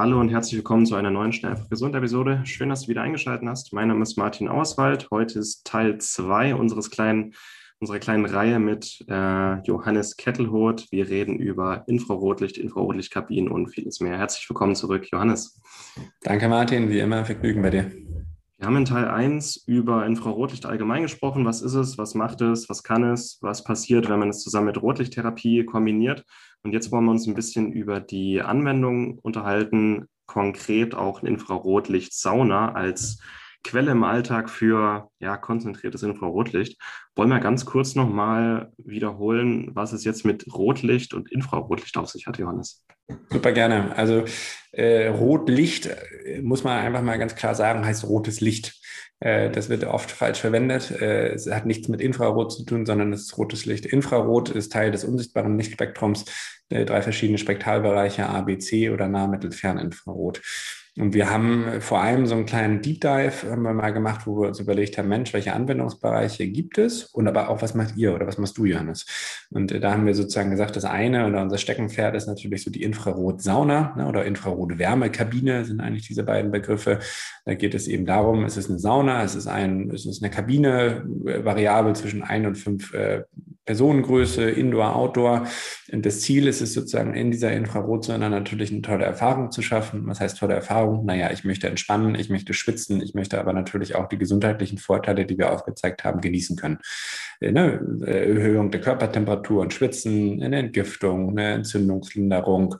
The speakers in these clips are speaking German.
Hallo und herzlich willkommen zu einer neuen Schnell einfach gesund Episode. Schön, dass du wieder eingeschaltet hast. Mein Name ist Martin Auswald. Heute ist Teil 2 unseres kleinen unserer kleinen Reihe mit äh, Johannes Kettelhoth. Wir reden über Infrarotlicht, Infrarotlichtkabinen und vieles mehr. Herzlich willkommen zurück, Johannes. Danke, Martin. Wie immer, Vergnügen bei dir. Wir haben in Teil 1 über Infrarotlicht allgemein gesprochen. Was ist es? Was macht es? Was kann es? Was passiert, wenn man es zusammen mit Rotlichttherapie kombiniert? Und jetzt wollen wir uns ein bisschen über die Anwendung unterhalten, konkret auch Infrarotlicht-Sauna als Quelle im Alltag für ja, konzentriertes Infrarotlicht. Wollen wir ganz kurz nochmal wiederholen, was es jetzt mit Rotlicht und Infrarotlicht auf sich hat, Johannes? Super gerne. Also äh, Rotlicht, äh, muss man einfach mal ganz klar sagen, heißt rotes Licht. Äh, das wird oft falsch verwendet. Äh, es hat nichts mit Infrarot zu tun, sondern es ist rotes Licht. Infrarot ist Teil des unsichtbaren Lichtspektrums, drei verschiedene Spektralbereiche, A, B, C oder Nah-, Mittel-, Ferninfrarot. Und wir haben vor allem so einen kleinen Deep Dive haben wir mal gemacht, wo wir uns überlegt haben, Mensch, welche Anwendungsbereiche gibt es? Und aber auch, was macht ihr oder was machst du, Johannes? Und da haben wir sozusagen gesagt, das eine oder unser Steckenpferd ist natürlich so die Infrarot-Sauna ne, oder Infrarot-Wärmekabine sind eigentlich diese beiden Begriffe. Da geht es eben darum, es ist eine Sauna, es ist, ein, es ist eine Kabine, äh, variabel zwischen ein und fünf äh, Personengröße, Indoor, Outdoor. Und das Ziel ist es sozusagen in dieser Infrarotzone natürlich eine tolle Erfahrung zu schaffen. Was heißt tolle Erfahrung? Naja, ich möchte entspannen, ich möchte schwitzen, ich möchte aber natürlich auch die gesundheitlichen Vorteile, die wir aufgezeigt haben, genießen können. Eine äh, Erhöhung der Körpertemperatur und Schwitzen, eine Entgiftung, eine Entzündungslinderung,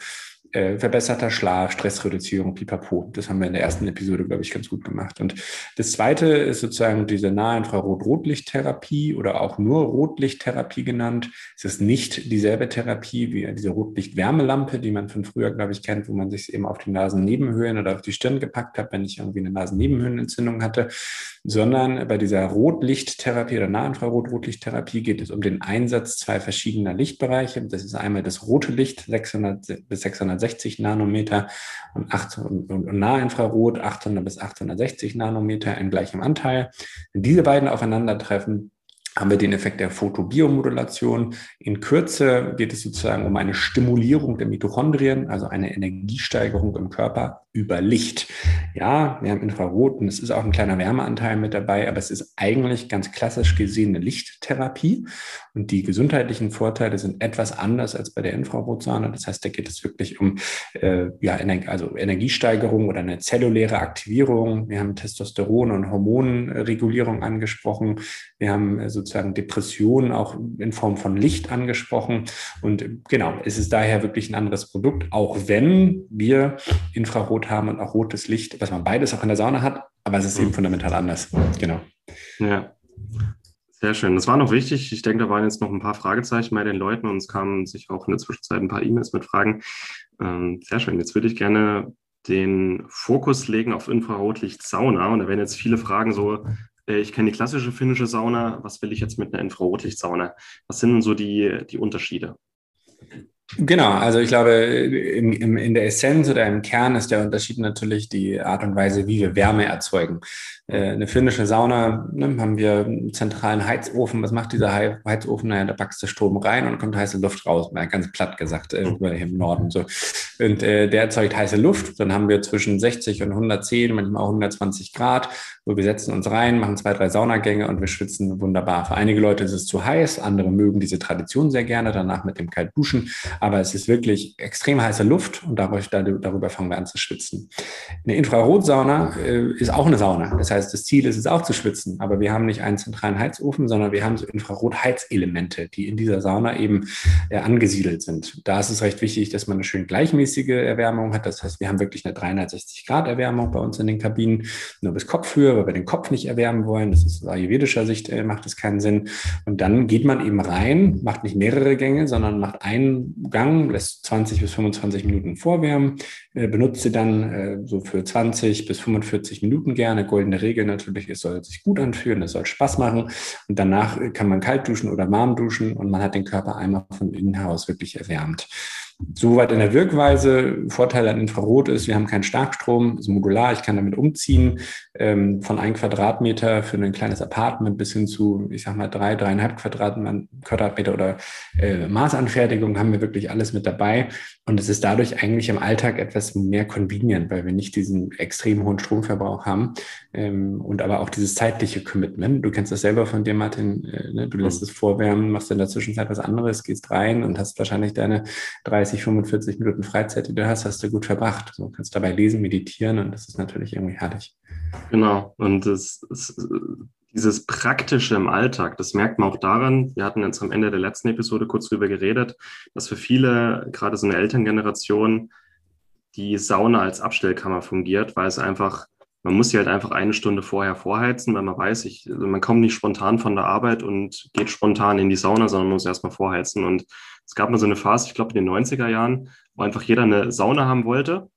äh, verbesserter Schlaf, Stressreduzierung, pipapo. Das haben wir in der ersten Episode, glaube ich, ganz gut gemacht. Und das zweite ist sozusagen diese Nahinfrarot-Rotlichttherapie oder auch nur Rotlichttherapie genannt. Es ist nicht dieselbe Therapie wie diese Rotlicht-Wärmelampe, die man von früher, glaube ich, kennt, wo man sich eben auf die Nasennebenhöhlen oder auf die Stirn gepackt hat, wenn ich irgendwie eine Nasennebenhöhlenentzündung hatte, sondern bei dieser Rotlichttherapie oder Nahinfrarot-Rotlichttherapie geht es um den Einsatz zwei verschiedener Lichtbereiche. Das ist einmal das rote Licht, 600 bis 660 Nanometer und, 8, und, und Nahinfrarot 800 bis 860 Nanometer in gleichem Anteil. Wenn diese beiden aufeinandertreffen, haben wir den Effekt der Photobiomodulation. In Kürze geht es sozusagen um eine Stimulierung der Mitochondrien, also eine Energiesteigerung im Körper über Licht. Ja, wir haben Infrarot und es ist auch ein kleiner Wärmeanteil mit dabei, aber es ist eigentlich ganz klassisch gesehen eine Lichttherapie und die gesundheitlichen Vorteile sind etwas anders als bei der Infrarotsahne. Das heißt, da geht es wirklich um äh, ja, also Energiesteigerung oder eine zelluläre Aktivierung. Wir haben Testosteron- und Hormonregulierung angesprochen. Wir haben äh, sozusagen Depressionen auch in Form von Licht angesprochen. Und genau, es ist daher wirklich ein anderes Produkt, auch wenn wir Infrarot haben und auch rotes Licht, was man beides auch in der Sauna hat, aber es ist eben mhm. fundamental anders. Genau. Ja. Sehr schön. Das war noch wichtig. Ich denke, da waren jetzt noch ein paar Fragezeichen bei den Leuten und es kamen sich auch in der Zwischenzeit ein paar E-Mails mit Fragen. Ähm, sehr schön. Jetzt würde ich gerne den Fokus legen auf Infrarotlicht-Sauna. Und da werden jetzt viele Fragen so, äh, ich kenne die klassische finnische Sauna, was will ich jetzt mit einer Infrarotlichtsauna? Was sind denn so die, die Unterschiede? Genau, also ich glaube, in, in, der Essenz oder im Kern ist der Unterschied natürlich die Art und Weise, wie wir Wärme erzeugen. Äh, eine finnische Sauna, ne, haben wir einen zentralen Heizofen. Was macht dieser Heizofen? Naja, da packst du Strom rein und kommt heiße Luft raus, mal ganz platt gesagt, äh, hier im Norden so. Und äh, der erzeugt heiße Luft. Dann haben wir zwischen 60 und 110, manchmal auch 120 Grad, wo wir setzen uns rein, machen zwei, drei Saunagänge und wir schwitzen wunderbar. Für einige Leute ist es zu heiß, andere mögen diese Tradition sehr gerne, danach mit dem kalt duschen. Aber es ist wirklich extrem heiße Luft und dadurch, darüber fangen wir an zu schwitzen. Eine Infrarotsauna äh, ist auch eine Sauna. Das heißt, heißt, das Ziel ist es auch zu schwitzen, aber wir haben nicht einen zentralen Heizofen, sondern wir haben so Infrarotheizelemente, die in dieser Sauna eben äh, angesiedelt sind. Da ist es recht wichtig, dass man eine schön gleichmäßige Erwärmung hat. Das heißt, wir haben wirklich eine 360 Grad Erwärmung bei uns in den Kabinen, nur bis Kopfhöhe, weil wir den Kopf nicht erwärmen wollen. Das ist aus ayurvedischer Sicht äh, macht das keinen Sinn. Und dann geht man eben rein, macht nicht mehrere Gänge, sondern macht einen Gang, lässt 20 bis 25 Minuten vorwärmen, äh, benutzt sie dann äh, so für 20 bis 45 Minuten gerne. Goldene Regel natürlich, es soll sich gut anfühlen, es soll Spaß machen. Und danach kann man kalt duschen oder warm duschen und man hat den Körper einmal von innen heraus wirklich erwärmt. Soweit in der Wirkweise. Vorteil an Infrarot ist, wir haben keinen Starkstrom, ist modular, ich kann damit umziehen. Ähm, von ein Quadratmeter für ein kleines Apartment bis hin zu, ich sag mal, drei, dreieinhalb Quadratmeter oder äh, Maßanfertigung haben wir wirklich alles mit dabei. Und es ist dadurch eigentlich im Alltag etwas mehr convenient, weil wir nicht diesen extrem hohen Stromverbrauch haben ähm, und aber auch dieses zeitliche Commitment. Du kennst das selber von dir, Martin. Äh, ne? Du lässt mhm. es vorwärmen, machst in der Zwischenzeit was anderes, gehst rein und hast wahrscheinlich deine 30, 45 Minuten Freizeit, die du hast, hast du gut verbracht. Du kannst dabei lesen, meditieren und das ist natürlich irgendwie herrlich. Genau. Und das, das, dieses Praktische im Alltag, das merkt man auch daran, wir hatten jetzt am Ende der letzten Episode kurz drüber geredet, dass für viele, gerade so eine Elterngeneration, die Sauna als Abstellkammer fungiert, weil es einfach, man muss sie halt einfach eine Stunde vorher vorheizen, weil man weiß, ich, also man kommt nicht spontan von der Arbeit und geht spontan in die Sauna, sondern muss erstmal vorheizen. Und es gab mal so eine Phase, ich glaube in den 90er Jahren, wo einfach jeder eine Sauna haben wollte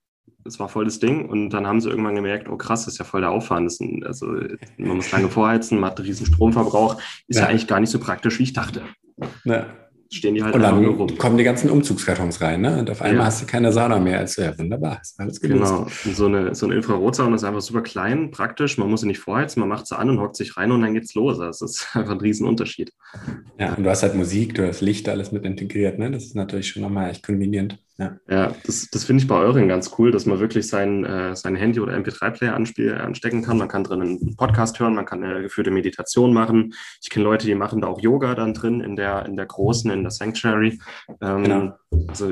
es war voll das Ding und dann haben sie irgendwann gemerkt, oh krass, das ist ja voll der Aufwand. Das ein, also man muss lange vorheizen, man hat einen riesen Stromverbrauch, ist ja. ja eigentlich gar nicht so praktisch, wie ich dachte. Ja stehen die halt und dann rum. kommen die ganzen Umzugskartons rein, ne? Und auf einmal ja. hast du keine Sauna mehr. Also ja, wunderbar, ist alles gelöst. Genau, und so eine, so eine Infrarotsauna ist einfach super klein, praktisch. Man muss sie nicht vorheizen, man macht sie an und hockt sich rein und dann geht's los. Das ist einfach ein Riesenunterschied. Ja, und du hast halt Musik, du hast Licht, alles mit integriert, ne? Das ist natürlich schon nochmal echt konvenient. Ja, ja das, das finde ich bei euren ganz cool, dass man wirklich sein, äh, sein Handy oder MP3-Player anstecken kann. Man kann drin einen Podcast hören, man kann eine geführte Meditation machen. Ich kenne Leute, die machen da auch Yoga dann drin in der, in der großen, in der Sanctuary. Ähm, genau. Also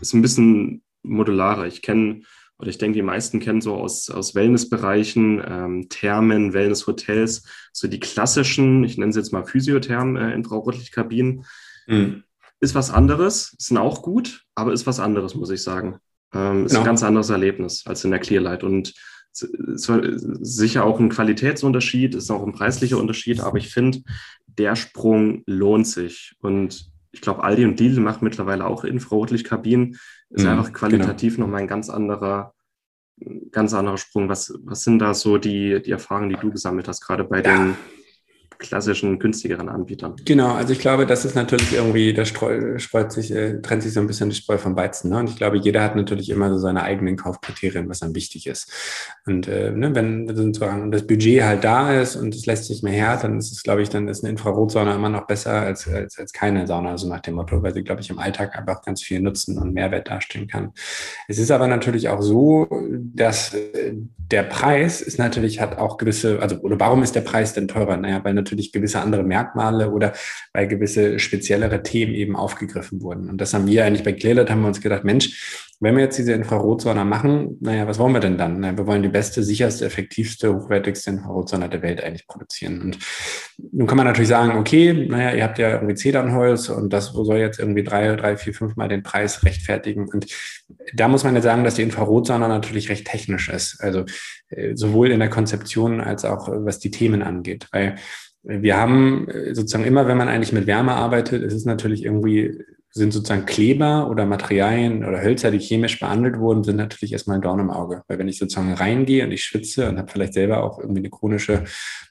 ist ein bisschen modularer. Ich kenne, oder ich denke, die meisten kennen so aus, aus Wellnessbereichen, ähm, Thermen, Wellnesshotels, so die klassischen, ich nenne sie jetzt mal Physiothermen, äh, Infrarotlichtkabinen. Mhm ist was anderes, sind auch gut, aber ist was anderes, muss ich sagen. Ähm, ist genau. ein ganz anderes Erlebnis als in der Clearlight und sicher auch ein Qualitätsunterschied, ist auch ein preislicher Unterschied, aber ich finde, der Sprung lohnt sich. Und ich glaube, Aldi und Lidl machen mittlerweile auch Infrarotlichtkabinen. Ist mhm, einfach qualitativ genau. nochmal ein ganz anderer, ganz anderer Sprung. Was, was sind da so die, die Erfahrungen, die du gesammelt hast, gerade bei ja. den klassischen, günstigeren Anbietern. Genau, also ich glaube, das ist natürlich irgendwie, da streut sich, äh, trennt sich so ein bisschen die Spreu vom Weizen. Ne? Und ich glaube, jeder hat natürlich immer so seine eigenen Kaufkriterien, was dann wichtig ist. Und äh, ne, wenn sozusagen das Budget halt da ist und es lässt sich mehr her, dann ist es, glaube ich, dann ist eine Infrarotsauna immer noch besser als, als, als keine Sauna, also nach dem Motto, weil sie, glaube ich, im Alltag einfach ganz viel Nutzen und Mehrwert darstellen kann. Es ist aber natürlich auch so, dass äh, der Preis ist natürlich, hat auch gewisse, also, oder warum ist der Preis denn teurer? Naja, weil natürlich gewisse andere Merkmale oder weil gewisse speziellere Themen eben aufgegriffen wurden. Und das haben wir eigentlich bei Clearlight, haben wir uns gedacht, Mensch, wenn wir jetzt diese Infrarotsonne machen, naja, was wollen wir denn dann? Naja, wir wollen die beste, sicherste, effektivste, hochwertigste Infrarotsonne der Welt eigentlich produzieren. Und nun kann man natürlich sagen, okay, naja, ihr habt ja irgendwie Zedernholz und das soll jetzt irgendwie drei, drei, vier, fünf Mal den Preis rechtfertigen. Und da muss man ja sagen, dass die Infrarotsonne natürlich recht technisch ist. Also äh, sowohl in der Konzeption als auch was die Themen angeht. Weil wir haben äh, sozusagen immer, wenn man eigentlich mit Wärme arbeitet, ist es natürlich irgendwie sind sozusagen Kleber oder Materialien oder Hölzer, die chemisch behandelt wurden, sind natürlich erstmal ein Dorn im Auge. Weil wenn ich sozusagen reingehe und ich schwitze und habe vielleicht selber auch irgendwie eine chronische,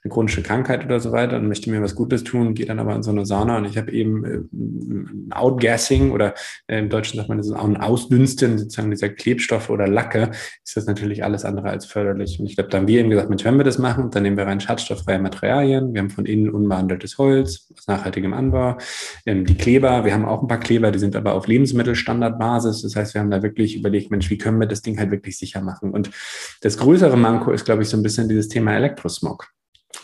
eine chronische Krankheit oder so weiter und möchte mir was Gutes tun, gehe dann aber in so eine Sauna und ich habe eben äh, Outgassing oder äh, im Deutschen sagt man das ist auch ein Ausdünsten sozusagen dieser Klebstoffe oder Lacke, ist das natürlich alles andere als förderlich. Und ich glaube, da haben wir eben gesagt, Mensch, wenn wir das machen, dann nehmen wir rein schadstofffreie Materialien. Wir haben von innen unbehandeltes Holz aus nachhaltigem Anbau. Ähm, die Kleber, wir haben auch ein paar Kleber Kleber, die sind aber auf Lebensmittelstandardbasis. Das heißt, wir haben da wirklich überlegt, Mensch, wie können wir das Ding halt wirklich sicher machen? Und das größere Manko ist, glaube ich, so ein bisschen dieses Thema Elektrosmog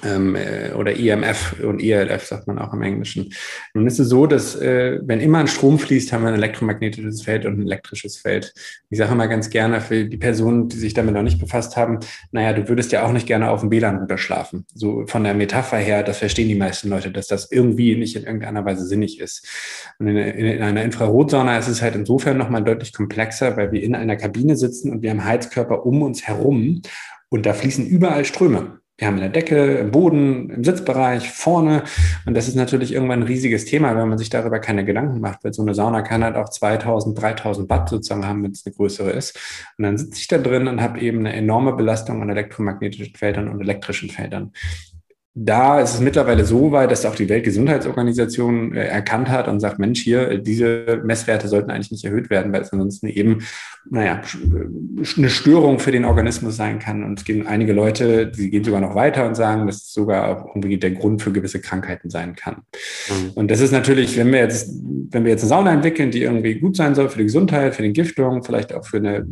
ähm, äh, oder EMF und ELF sagt man auch im Englischen. Nun ist es so, dass äh, wenn immer ein Strom fließt, haben wir ein elektromagnetisches Feld und ein elektrisches Feld. Ich sage immer ganz gerne für die Personen, die sich damit noch nicht befasst haben, naja, du würdest ja auch nicht gerne auf dem WLAN-Router schlafen. So von der Metapher her, das verstehen die meisten Leute, dass das irgendwie nicht in irgendeiner Weise sinnig ist. Und in, in, in einer Infrarotsauna ist es halt insofern nochmal deutlich komplexer, weil wir in einer Kabine sitzen und wir haben Heizkörper um uns herum und da fließen überall Ströme. Wir haben eine Decke, im Boden, im Sitzbereich, vorne. Und das ist natürlich irgendwann ein riesiges Thema, wenn man sich darüber keine Gedanken macht, weil so eine Sauna kann halt auch 2000, 3000 Watt sozusagen haben, wenn es eine größere ist. Und dann sitze ich da drin und habe eben eine enorme Belastung an elektromagnetischen Feldern und elektrischen Feldern da ist es mittlerweile so weit, dass auch die Weltgesundheitsorganisation äh, erkannt hat und sagt, Mensch, hier, diese Messwerte sollten eigentlich nicht erhöht werden, weil es ansonsten eben, naja, äh, eine Störung für den Organismus sein kann. Und es gehen einige Leute, die gehen sogar noch weiter und sagen, dass es sogar auch irgendwie der Grund für gewisse Krankheiten sein kann. Mhm. Und das ist natürlich, wenn wir jetzt, wenn wir jetzt eine Sauna entwickeln, die irgendwie gut sein soll für die Gesundheit, für die Entgiftung, vielleicht auch für eine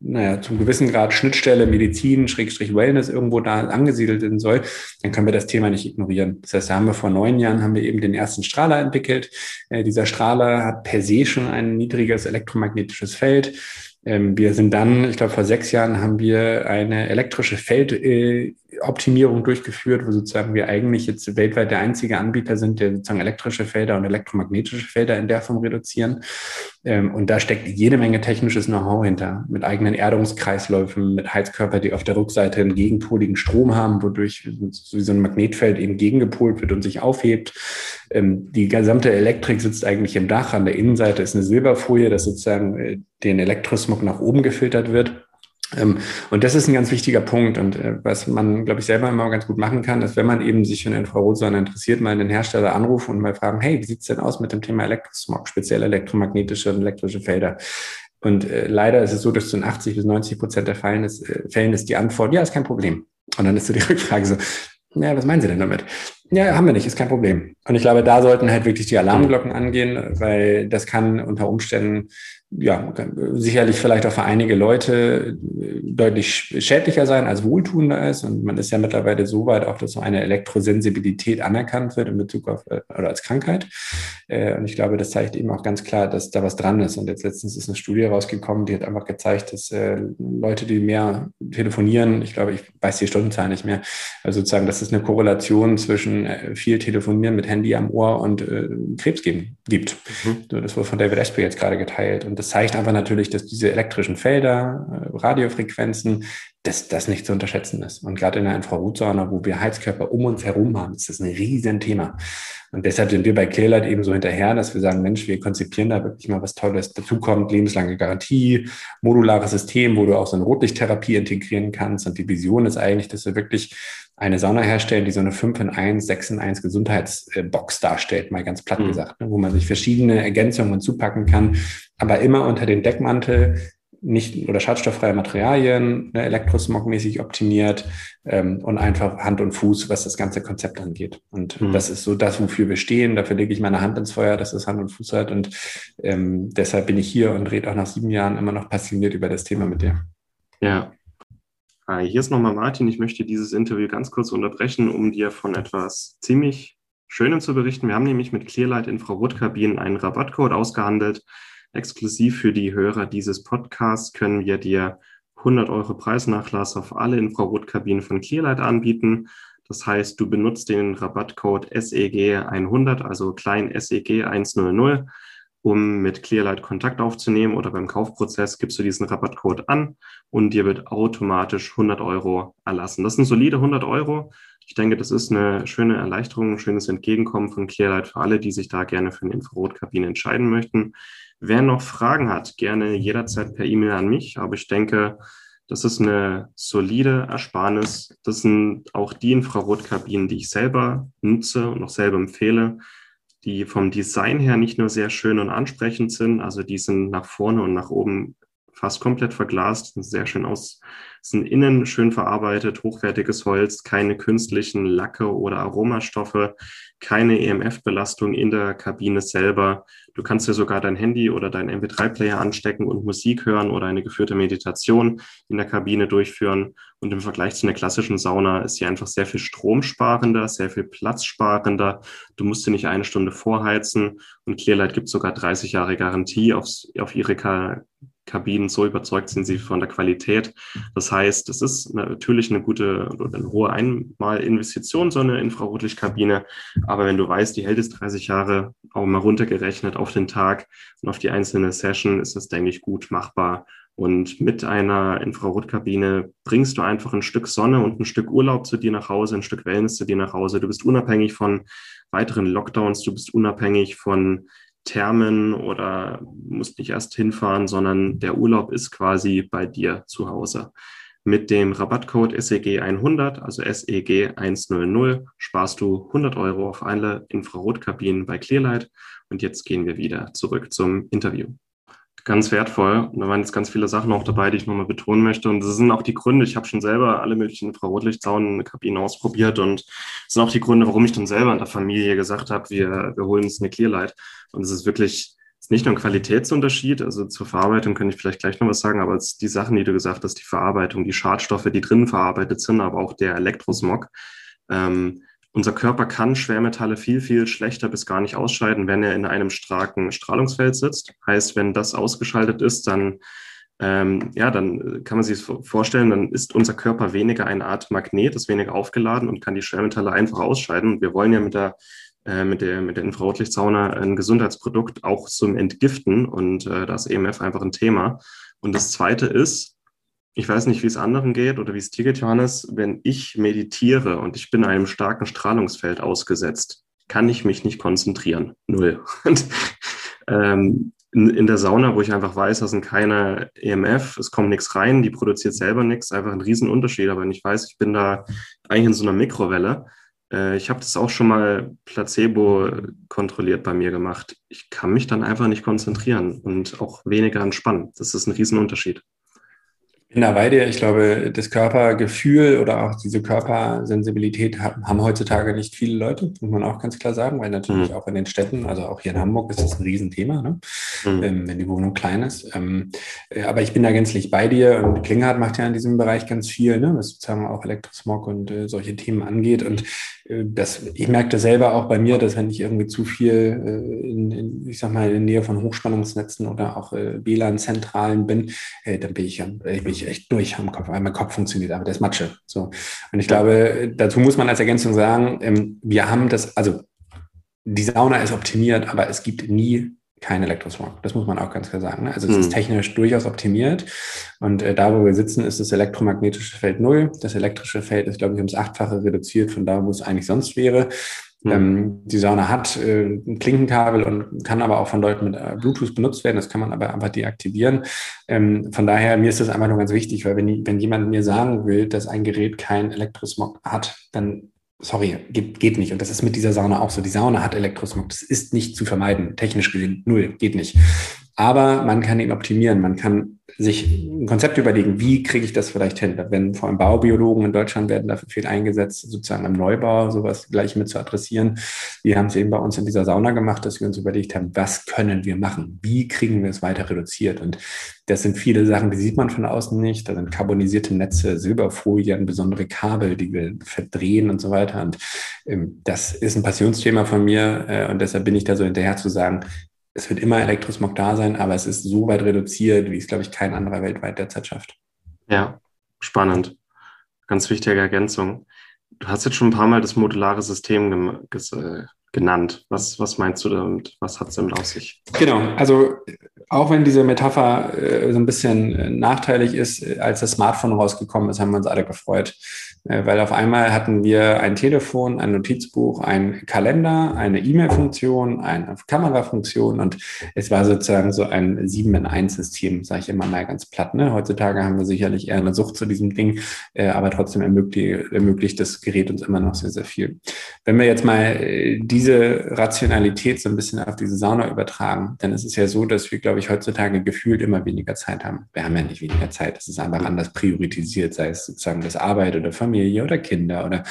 naja, zum gewissen Grad Schnittstelle Medizin, Schrägstrich Wellness irgendwo da angesiedelt sein soll, dann können wir das Thema nicht ignorieren. Das heißt, da haben wir vor neun Jahren haben wir eben den ersten Strahler entwickelt. Äh, dieser Strahler hat per se schon ein niedriges elektromagnetisches Feld. Ähm, wir sind dann, ich glaube, vor sechs Jahren haben wir eine elektrische Feldoptimierung durchgeführt, wo sozusagen wir eigentlich jetzt weltweit der einzige Anbieter sind, der sozusagen elektrische Felder und elektromagnetische Felder in der Form reduzieren. Ähm, und da steckt jede Menge technisches Know-how hinter, mit eigenen Erdungskreisläufen, mit Heizkörper, die auf der Rückseite einen gegenpoligen Strom haben, wodurch so ein Magnetfeld eben gegengepolt wird und sich aufhebt. Ähm, die gesamte Elektrik sitzt eigentlich im Dach. An der Innenseite ist eine Silberfolie, dass sozusagen äh, den Elektrosmog nach oben gefiltert wird. Ähm, und das ist ein ganz wichtiger Punkt. Und äh, was man, glaube ich, selber immer ganz gut machen kann, ist, wenn man eben sich für eine Infrarotsonne interessiert, mal den Hersteller anrufen und mal fragen, hey, wie sieht's denn aus mit dem Thema Elektrosmog, speziell elektromagnetische und elektrische Felder? Und äh, leider ist es so, dass zu 80 bis 90 Prozent der Fällen ist, äh, Fällen ist die Antwort, ja, ist kein Problem. Und dann ist so die Rückfrage so, ja, was meinen Sie denn damit? Ja, haben wir nicht, ist kein Problem. Und ich glaube, da sollten halt wirklich die Alarmglocken angehen, weil das kann unter Umständen ja, sicherlich vielleicht auch für einige Leute äh, deutlich schädlicher sein als wohltuender ist. Und man ist ja mittlerweile so weit auch, dass so eine Elektrosensibilität anerkannt wird in Bezug auf äh, oder als Krankheit. Äh, und ich glaube, das zeigt eben auch ganz klar, dass da was dran ist. Und jetzt letztens ist eine Studie rausgekommen, die hat einfach gezeigt, dass Leute, die mehr telefonieren, ich glaube, ich weiß die Stundenzahl nicht mehr, also sozusagen, dass es eine Korrelation zwischen viel Telefonieren mit Handy am Ohr und Krebs geben, gibt. Mhm. Das wurde von David Espy jetzt gerade geteilt. Und das zeigt einfach natürlich, dass diese elektrischen Felder, äh, Radiofrequenzen, dass das nicht zu unterschätzen ist. Und gerade in der Infrarotsauna, wo wir Heizkörper um uns herum haben, ist das ein Riesenthema. Und deshalb sind wir bei Clearlight eben so hinterher, dass wir sagen, Mensch, wir konzipieren da wirklich mal was Tolles. Dazu kommt lebenslange Garantie, modulares System, wo du auch so eine Rotlichttherapie integrieren kannst. Und die Vision ist eigentlich, dass wir wirklich eine Sauna herstellen, die so eine 5 in 1, 6 in 1 Gesundheitsbox darstellt, mal ganz platt mhm. gesagt, ne, wo man sich verschiedene Ergänzungen zupacken kann, aber immer unter den Deckmantel nicht oder schadstofffreie Materialien, ne, elektrosmogmäßig optimiert ähm, und einfach Hand und Fuß, was das ganze Konzept angeht. Und mhm. das ist so das, wofür wir stehen. Dafür lege ich meine Hand ins Feuer, dass es Hand und Fuß hat. Und ähm, deshalb bin ich hier und rede auch nach sieben Jahren immer noch passioniert über das Thema mit dir. Ja, Hi, hier ist nochmal Martin. Ich möchte dieses Interview ganz kurz unterbrechen, um dir von etwas ziemlich Schönem zu berichten. Wir haben nämlich mit Clearlight Infrarotkabinen einen Rabattcode ausgehandelt. Exklusiv für die Hörer dieses Podcasts können wir dir 100 Euro Preisnachlass auf alle Infrarotkabinen von Clearlight anbieten. Das heißt, du benutzt den Rabattcode SEG 100, also klein SEG 100 um mit Clearlight Kontakt aufzunehmen oder beim Kaufprozess gibst du diesen Rabattcode an und dir wird automatisch 100 Euro erlassen. Das sind solide 100 Euro. Ich denke, das ist eine schöne Erleichterung, ein schönes Entgegenkommen von Clearlight für alle, die sich da gerne für eine Infrarotkabine entscheiden möchten. Wer noch Fragen hat, gerne jederzeit per E-Mail an mich. Aber ich denke, das ist eine solide Ersparnis. Das sind auch die Infrarotkabinen, die ich selber nutze und auch selber empfehle die vom Design her nicht nur sehr schön und ansprechend sind, also die sind nach vorne und nach oben fast komplett verglast, sehr schön aus, sind innen schön verarbeitet, hochwertiges Holz, keine künstlichen Lacke oder Aromastoffe, keine EMF-Belastung in der Kabine selber. Du kannst dir sogar dein Handy oder dein MP3-Player anstecken und Musik hören oder eine geführte Meditation in der Kabine durchführen. Und im Vergleich zu einer klassischen Sauna ist sie einfach sehr viel stromsparender, sehr viel platzsparender. Du musst sie nicht eine Stunde vorheizen. Und Clearlight gibt sogar 30 Jahre Garantie aufs, auf ihre Kabinen, so überzeugt sind sie von der Qualität. Das heißt, es ist natürlich eine gute oder eine hohe Einmalinvestition, so eine Infrarotlichtkabine. Aber wenn du weißt, die hält es 30 Jahre, auch mal runtergerechnet auf den Tag und auf die einzelne Session, ist das, denke ich, gut machbar Und mit einer Infrarotkabine bringst du einfach ein Stück Sonne und ein Stück Urlaub zu dir nach Hause, ein Stück Wellness zu dir nach Hause. Du bist unabhängig von weiteren Lockdowns, du bist unabhängig von Thermen oder musst nicht erst hinfahren, sondern der Urlaub ist quasi bei dir zu Hause. Mit dem Rabattcode SEG100, also SEG100, sparst du 100 Euro auf alle Infrarotkabinen bei Clearlight. Und jetzt gehen wir wieder zurück zum Interview. Ganz wertvoll. Da waren jetzt ganz viele Sachen auch dabei, die ich nochmal betonen möchte. Und das sind auch die Gründe. Ich habe schon selber alle möglichen Infrarotlichtzaunen-Kabinen ausprobiert. Und das sind auch die Gründe, warum ich dann selber in der Familie gesagt habe, wir, wir holen uns eine Clearlight. Und es ist wirklich ist nicht nur ein Qualitätsunterschied, also zur Verarbeitung kann ich vielleicht gleich noch was sagen, aber es ist die Sachen, die du gesagt hast, die Verarbeitung, die Schadstoffe, die drinnen verarbeitet sind, aber auch der Elektrosmog. Ähm, unser Körper kann Schwermetalle viel, viel schlechter bis gar nicht ausscheiden, wenn er in einem starken Strahlungsfeld sitzt. Heißt, wenn das ausgeschaltet ist, dann ähm, ja, dann kann man sich vorstellen, dann ist unser Körper weniger eine Art Magnet, ist weniger aufgeladen und kann die Schwermetalle einfach ausscheiden. Und wir wollen ja mit der äh, mit der, mit der Infrarotlichtsauna ein Gesundheitsprodukt auch zum Entgiften und äh, da ist EMF einfach ein Thema. Und das Zweite ist, ich weiß nicht, wie es anderen geht oder wie es dir geht, Johannes, wenn ich meditiere und ich bin einem starken Strahlungsfeld ausgesetzt, kann ich mich nicht konzentrieren. Null. Und, ähm, in, in, der Sauna, wo ich einfach weiß, da sind keine EMF, es kommt nichts rein, die produziert selber nichts, einfach ein Riesenunterschied. Aber wenn ich weiß, ich bin da eigentlich in so einer Mikrowelle, äh, ich habe das auch schon mal placebo kontrolliert bei mir gemacht. Ich kann mich dann einfach nicht konzentrieren und auch weniger entspannen. Das ist ein Riesenunterschied bin da bei dir. Ich glaube, das Körpergefühl oder auch diese Körpersensibilität haben heutzutage nicht viele Leute, muss man auch ganz klar sagen, weil natürlich mhm. auch in den Städten, also auch hier in Hamburg ist das ein Riesenthema, ne? Mhm. Ähm, wenn die Wohnung klein ist. Ähm, äh, aber ich bin da gänzlich bei dir und Klinghardt macht ja in diesem Bereich ganz viel, ne? was sozusagen auch Elektrosmog und äh, solche Themen angeht. Und äh, das, ich merke das selber auch bei mir, dass wenn ich irgendwie zu viel äh, in, in, ich sag mal, in der Nähe von Hochspannungsnetzen oder auch äh, WLAN-Zentralen bin, äh, dann bin ich, äh, bin ich echt durch am Kopf, weil mein Kopf funktioniert, aber der ist Matsche. So. Und ich glaube, dazu muss man als Ergänzung sagen, ähm, wir haben das, also die Sauna ist optimiert, aber es gibt nie kein Elektrosmog. Das muss man auch ganz klar sagen. Ne? Also es mhm. ist technisch durchaus optimiert. Und äh, da, wo wir sitzen, ist das elektromagnetische Feld null. Das elektrische Feld ist, glaube ich, ums Achtfache reduziert von da, wo es eigentlich sonst wäre. Mhm. Die Sauna hat äh, ein Klinkenkabel und kann aber auch von Leuten mit äh, Bluetooth benutzt werden. Das kann man aber einfach deaktivieren. Ähm, von daher, mir ist das einfach nur ganz wichtig, weil wenn, wenn jemand mir sagen will, dass ein Gerät kein Elektrosmog hat, dann sorry, geht, geht nicht. Und das ist mit dieser Sauna auch so. Die Sauna hat Elektrosmog. Das ist nicht zu vermeiden. Technisch gesehen, null, geht nicht. Aber man kann ihn optimieren. Man kann sich ein Konzept überlegen, wie kriege ich das vielleicht hin? Wenn vor allem Baubiologen in Deutschland werden dafür viel eingesetzt, sozusagen im Neubau sowas gleich mit zu adressieren. Wir haben es eben bei uns in dieser Sauna gemacht, dass wir uns überlegt haben, was können wir machen? Wie kriegen wir es weiter reduziert? Und das sind viele Sachen, die sieht man von außen nicht. Da sind carbonisierte Netze, Silberfolien, besondere Kabel, die wir verdrehen und so weiter. Und ähm, das ist ein Passionsthema von mir. Äh, und deshalb bin ich da so hinterher zu sagen, es wird immer Elektrosmog da sein, aber es ist so weit reduziert, wie es, glaube ich, kein anderer weltweit derzeit schafft. Ja, spannend. Ganz wichtige Ergänzung. Du hast jetzt schon ein paar Mal das modulare System äh, genannt. Was, was meinst du damit? Was hat es damit auf sich? Genau, also auch wenn diese Metapher äh, so ein bisschen äh, nachteilig ist, äh, als das Smartphone rausgekommen ist, haben wir uns alle gefreut. Äh, weil auf einmal hatten wir ein Telefon, ein Notizbuch, ein Kalender, eine E-Mail-Funktion, eine Kamerafunktion und es war sozusagen so ein 7 in 1 System, sage ich immer mal ganz platt. Ne? Heutzutage haben wir sicherlich eher eine Sucht zu diesem Ding, äh, aber trotzdem ermöglicht, ermöglicht das Gerät uns immer noch sehr, sehr viel. Wenn wir jetzt mal äh, diese Rationalität so ein bisschen auf diese Sauna übertragen, dann ist es ja so, dass wir, glaube ich, heutzutage gefühlt immer weniger Zeit haben. Wir haben ja nicht weniger Zeit, es ist einfach anders priorisiert, sei es sozusagen das Arbeit oder Familie Familie oder Kinder oder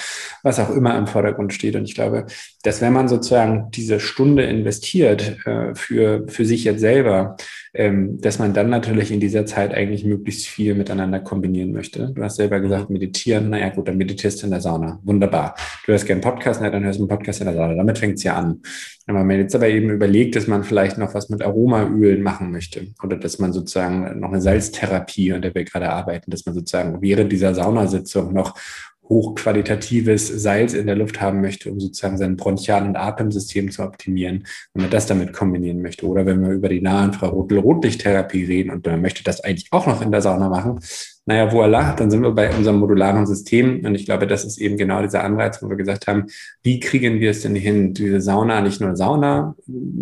was auch immer im Vordergrund steht. Und ich glaube, dass wenn man sozusagen diese Stunde investiert äh, für, für sich jetzt selber, ähm, dass man dann natürlich in dieser Zeit eigentlich möglichst viel miteinander kombinieren möchte. Du hast selber gesagt, meditieren, naja gut, dann meditierst du in der Sauna. Wunderbar. Du hörst gerne Podcast, na, dann hörst du einen Podcast in der Sauna. Damit fängt es ja an. Wenn man jetzt aber eben überlegt, dass man vielleicht noch was mit Aromaölen machen möchte oder dass man sozusagen noch eine Salztherapie, an der wir gerade arbeiten, dass man sozusagen während dieser Saunasitzung noch hochqualitatives Salz in der Luft haben möchte, um sozusagen sein Bronchial- und Atemsystem zu optimieren, wenn man das damit kombinieren möchte. Oder wenn wir über die Nahinfrarot-Rotlichttherapie reden und man möchte das eigentlich auch noch in der Sauna machen, naja, voila, dann sind wir bei unserem modularen System. Und ich glaube, das ist eben genau dieser Anreiz, wo wir gesagt haben, wie kriegen wir es denn hin, diese Sauna nicht nur Sauna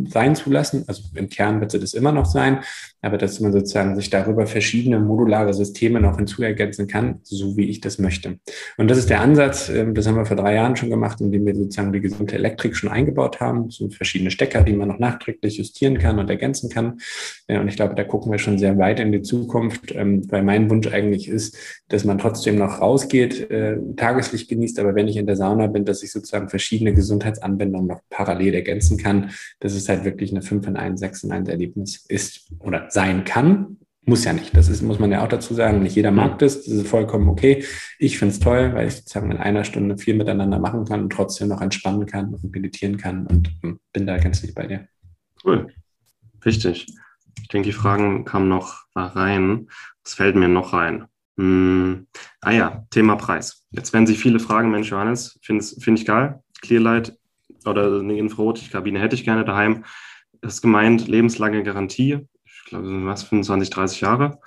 sein zu lassen, also im Kern wird sie das immer noch sein, aber dass man sozusagen sich darüber verschiedene modulare Systeme noch hinzuergänzen kann, so wie ich das möchte. Und das ist der Ansatz, ähm, das haben wir vor drei Jahren schon gemacht, indem wir sozusagen die gesamte Elektrik schon eingebaut haben, so verschiedene Stecker, die man noch nachträglich justieren kann und ergänzen kann. Und ich glaube, da gucken wir schon sehr weit in die Zukunft, ähm, weil mein Wunsch eigentlich ist, dass man trotzdem noch rausgeht, äh, Tageslicht genießt, aber wenn ich in der Sauna bin, dass ich sozusagen verschiedene Gesundheitsanwendungen noch parallel ergänzen kann, dass es halt wirklich eine 5 in 1, 6 in 1 Erlebnis ist oder sein kann. Muss ja nicht. Das ist, muss man ja auch dazu sagen. Nicht jeder mag das. Das ist vollkommen okay. Ich finde es toll, weil ich sozusagen in einer Stunde viel miteinander machen kann und trotzdem noch entspannen kann und meditieren kann und hm, bin da ganz nicht bei dir. Cool. Richtig. Ich denke, die Fragen kamen noch rein. Was fällt mir noch rein? Hm. Ah ja, Thema Preis. Jetzt werden sich viele fragen, Mensch, Johannes, finde find ich geil. Clearlight oder eine Infrarotkabine hätte ich gerne daheim. Das ist gemeint, lebenslange Garantie ich glaube, was 25, 30 Jahre.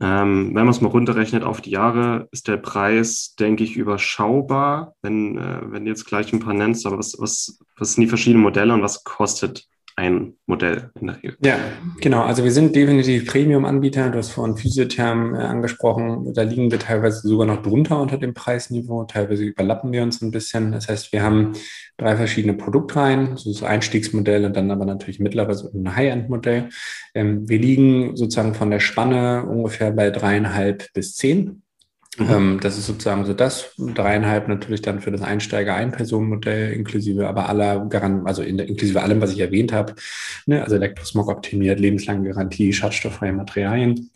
Ähm, wenn man es mal runterrechnet auf die Jahre, ist der Preis, denke ich, überschaubar, wenn, äh, wenn du jetzt gleich ein paar nennst, aber was, was, was sind die verschiedenen Modelle und was kostet ein Modell in der Regel. Ja, genau. Also wir sind definitiv Premium-Anbieter. Du hast vorhin Physiotherm äh, angesprochen. Da liegen wir teilweise sogar noch drunter unter dem Preisniveau. Teilweise überlappen wir uns ein bisschen. Das heißt, wir haben drei verschiedene Produktreihen, so das Einstiegsmodell und dann aber natürlich mittlerweile ein High-End-Modell. Ähm, wir liegen sozusagen von der Spanne ungefähr bei dreieinhalb bis zehn Mhm. Ähm, das ist sozusagen so das. Dreieinhalb natürlich dann für das Einsteiger-Ein-Personen-Modell, inklusive aber aller Garant, also in inklusive allem, was ich erwähnt habe. Ne? Also Elektrosmog optimiert, lebenslange Garantie, schadstofffreie Materialien.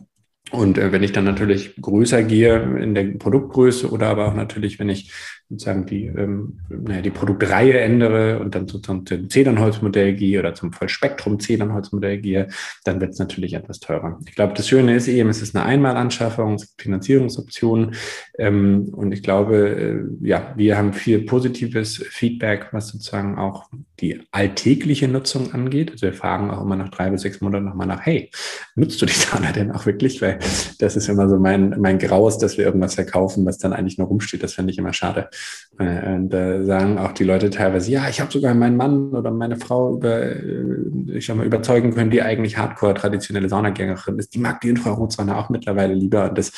Und äh, wenn ich dann natürlich größer gehe in der Produktgröße oder aber auch natürlich, wenn ich sozusagen die, ähm, naja, die Produktreihe ändere und dann sozusagen zum Zedernholzmodell gehe oder zum Vollspektrum Zedernholzmodell gehe, dann wird es natürlich etwas teurer. Ich glaube, das Schöne ist eben, es ist eine Einmalanschaffung, es gibt Finanzierungsoptionen ähm, und ich glaube, äh, ja, wir haben viel positives Feedback, was sozusagen auch die alltägliche Nutzung angeht. Also wir fragen auch immer nach drei bis sechs Monaten nochmal nach, hey, nutzt du die Sauna denn auch wirklich? Weil das ist immer so mein, mein Graus, dass wir irgendwas verkaufen, was dann eigentlich nur rumsteht. Das finde ich immer schade. Äh, und da sagen auch die Leute teilweise, ja, ich habe sogar meinen Mann oder meine Frau über, äh, ich sag mal, überzeugen können, die eigentlich Hardcore traditionelle Saunagängerin ist. Die mag die Infrarotsauna auch mittlerweile lieber. Und das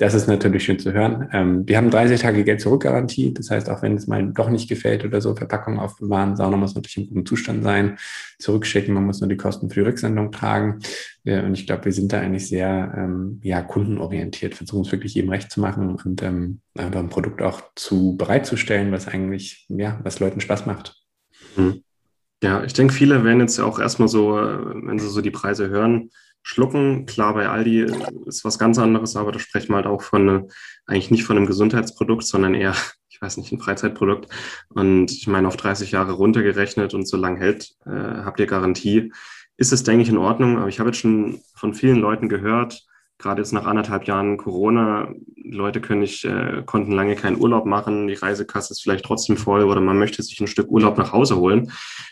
das ist natürlich schön zu hören. Ähm, wir haben 30 Tage Geld zurück Garantie. Das heißt, auch wenn es mal doch nicht gefällt oder so, Verpackung aufbewahren, Sauna muss natürlich im guten Zustand sein, zurückschicken. Man muss nur die Kosten für die Rücksendung tragen. Ja, und ich glaube, wir sind da eigentlich sehr ähm, ja, kundenorientiert, versuchen es wirklich jedem recht zu machen und ähm, ein Produkt auch zu bereitzustellen, was eigentlich, ja, was Leuten Spaß macht. Mhm. Ja, ich denke, viele werden jetzt auch erstmal so, äh, wenn sie so die Preise hören, schlucken. Klar, bei Aldi ist was ganz anderes, aber da sprechen wir halt auch von, eigentlich nicht von einem Gesundheitsprodukt, sondern eher, ich weiß nicht, ein Freizeitprodukt. Und ich meine, auf 30 Jahre runtergerechnet und so lang hält, äh, habt ihr Garantie. Ist es, denke ich, in Ordnung. Aber ich habe jetzt schon von vielen Leuten gehört, gerade jetzt nach anderthalb Jahren Corona, Leute können nicht, äh, konnten lange keinen Urlaub machen, die Reisekasse ist vielleicht trotzdem voll oder man möchte sich ein Stück Urlaub nach Hause holen,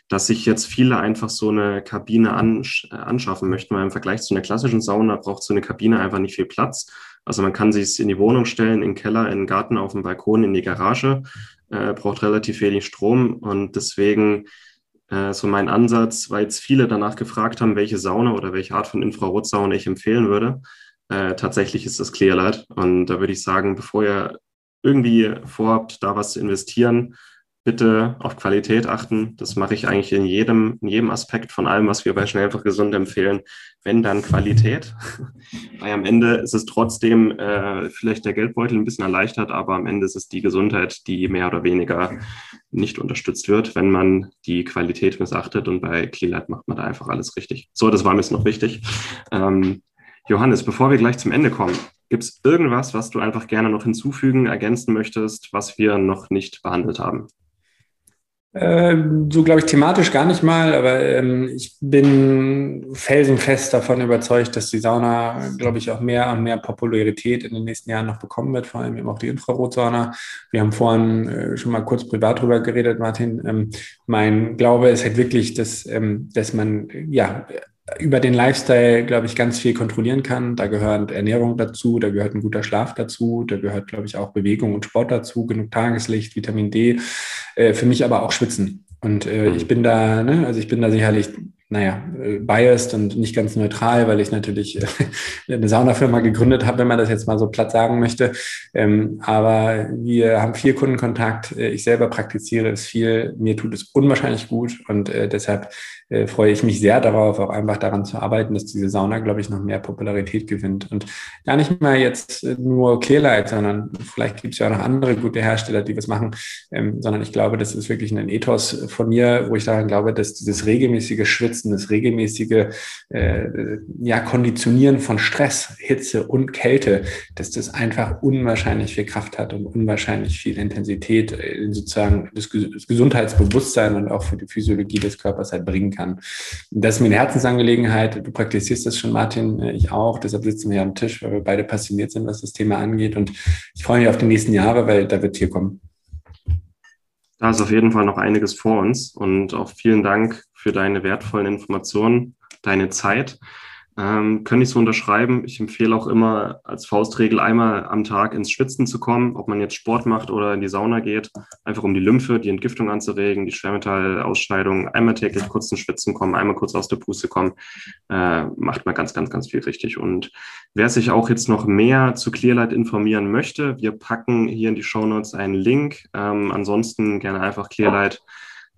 dass sich jetzt viele einfach so eine Kabine ansch äh, anschaffen möchten, weil im Vergleich zu einer klassischen Sauna braucht so eine Kabine einfach nicht viel Platz. Also man kann sich in die Wohnung stellen, in den Keller, in den Garten, auf dem Balkon, in die Garage, äh, braucht relativ wenig Strom. Und deswegen äh, so mein Ansatz, weil jetzt viele danach gefragt haben, welche Sauna oder welche Art von Infrarotsauna ich empfehlen würde, äh, tatsächlich ist das Clearlight. Und da würde ich sagen, bevor ihr irgendwie vorhabt, da was zu investieren, bitte auf Qualität achten. Das mache ich eigentlich in jedem, in jedem Aspekt von allem, was wir bei Schnell einfach gesund empfehlen. Wenn dann Qualität. Weil am Ende ist es trotzdem äh, vielleicht der Geldbeutel ein bisschen erleichtert, aber am Ende ist es die Gesundheit, die mehr oder weniger nicht unterstützt wird, wenn man die Qualität missachtet. Und bei Clearlight macht man da einfach alles richtig. So, das war mir jetzt noch wichtig. Ähm, Johannes, bevor wir gleich zum Ende kommen, gibt es irgendwas, was du einfach gerne noch hinzufügen, ergänzen möchtest, was wir noch nicht behandelt haben? Ähm, so glaube ich thematisch gar nicht mal, aber ähm, ich bin felsenfest davon überzeugt, dass die Sauna, glaube ich, auch mehr und mehr Popularität in den nächsten Jahren noch bekommen wird, vor allem eben auch die Infrarotsauna. Wir haben vorhin äh, schon mal kurz privat drüber geredet, Martin. Ähm, mein Glaube ist halt wirklich, dass, ähm, dass man ja über den Lifestyle, glaube ich, ganz viel kontrollieren kann. Da gehört Ernährung dazu, da gehört ein guter Schlaf dazu, da gehört, glaube ich, auch Bewegung und Sport dazu, genug Tageslicht, Vitamin D, äh, für mich aber auch Schwitzen. Und äh, ich bin da, ne, also ich bin da sicherlich naja, äh, biased und nicht ganz neutral, weil ich natürlich äh, eine Saunafirma gegründet habe, wenn man das jetzt mal so platt sagen möchte. Ähm, aber wir haben viel Kundenkontakt. Äh, ich selber praktiziere es viel. Mir tut es unwahrscheinlich gut und deshalb freue ich mich sehr darauf, auch einfach daran zu arbeiten, dass diese Sauna, glaube ich, noch mehr Popularität gewinnt. Und gar nicht mal jetzt nur Clearlight, sondern vielleicht gibt es ja auch noch andere gute Hersteller, die was machen, ähm, sondern ich glaube, das ist wirklich ein Ethos von mir, wo ich daran glaube, dass dieses regelmäßige Schwitzen Schwitzen, das regelmäßige äh, ja, Konditionieren von Stress, Hitze und Kälte, dass das einfach unwahrscheinlich viel Kraft hat und unwahrscheinlich viel Intensität in sozusagen das, Gesundheitsbewusstsein und auch für die Physiologie des Körpers halt bringen kann. Das ist mir eine Herzensangelegenheit. Du praktizierst das schon, Martin, äh, ich auch. Deshalb sitzen wir am Tisch, weil wir beide passioniert sind, was das Thema angeht. Und ich freue mich auf die nächsten Jahre, weil da wird hier kommen. Da ist auf jeden Fall noch einiges vor uns und auch vielen Dank für deine wertvollen Informationen, deine Zeit. Ähm, kann ich so unterschreiben. Ich empfehle auch immer als Faustregel einmal am Tag ins Schwitzen zu kommen, ob man jetzt Sport macht oder in die Sauna geht, einfach um die Lymphe, die Entgiftung anzuregen, die Schwermetallausscheidung, einmal täglich kurz ins Schwitzen kommen, einmal kurz aus der Puste kommen, äh, macht man ganz, ganz, ganz viel richtig. Und wer sich auch jetzt noch mehr zu Clearlight informieren möchte, wir packen hier in die Show Notes einen Link. Ähm, ansonsten gerne einfach Clearlight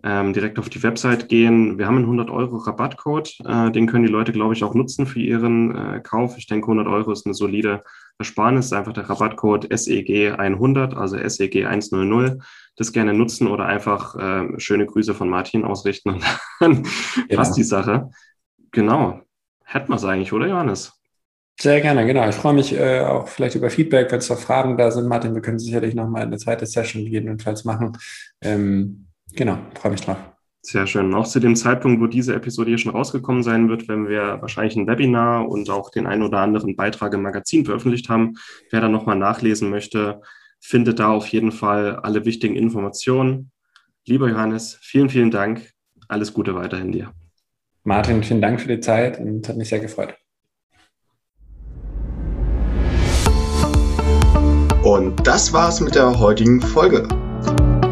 ähm, direkt auf die Website gehen. Wir haben einen 100 Euro Rabattcode, äh, den können die Leute, glaube ich, auch nutzen für ihren äh, Kauf. Ich denke, 100 Euro ist eine solide Ersparnis. Einfach der Rabattcode SEG 100, also SEG 100. Das gerne nutzen oder einfach äh, schöne Grüße von Martin ausrichten und dann ja. passt die Sache. Genau. Hätten wir es eigentlich, oder Johannes? Sehr gerne, genau. Ich freue mich äh, auch vielleicht über Feedback, wenn es noch Fragen da sind. Martin, wir können sicherlich nochmal eine zweite Session gegebenenfalls machen. Ähm, Genau, freue mich drauf. Sehr schön. Auch zu dem Zeitpunkt, wo diese Episode hier schon rausgekommen sein wird, werden wir wahrscheinlich ein Webinar und auch den einen oder anderen Beitrag im Magazin veröffentlicht haben. Wer da nochmal nachlesen möchte, findet da auf jeden Fall alle wichtigen Informationen. Lieber Johannes, vielen, vielen Dank. Alles Gute weiterhin dir. Martin, vielen Dank für die Zeit und hat mich sehr gefreut. Und das war's mit der heutigen Folge.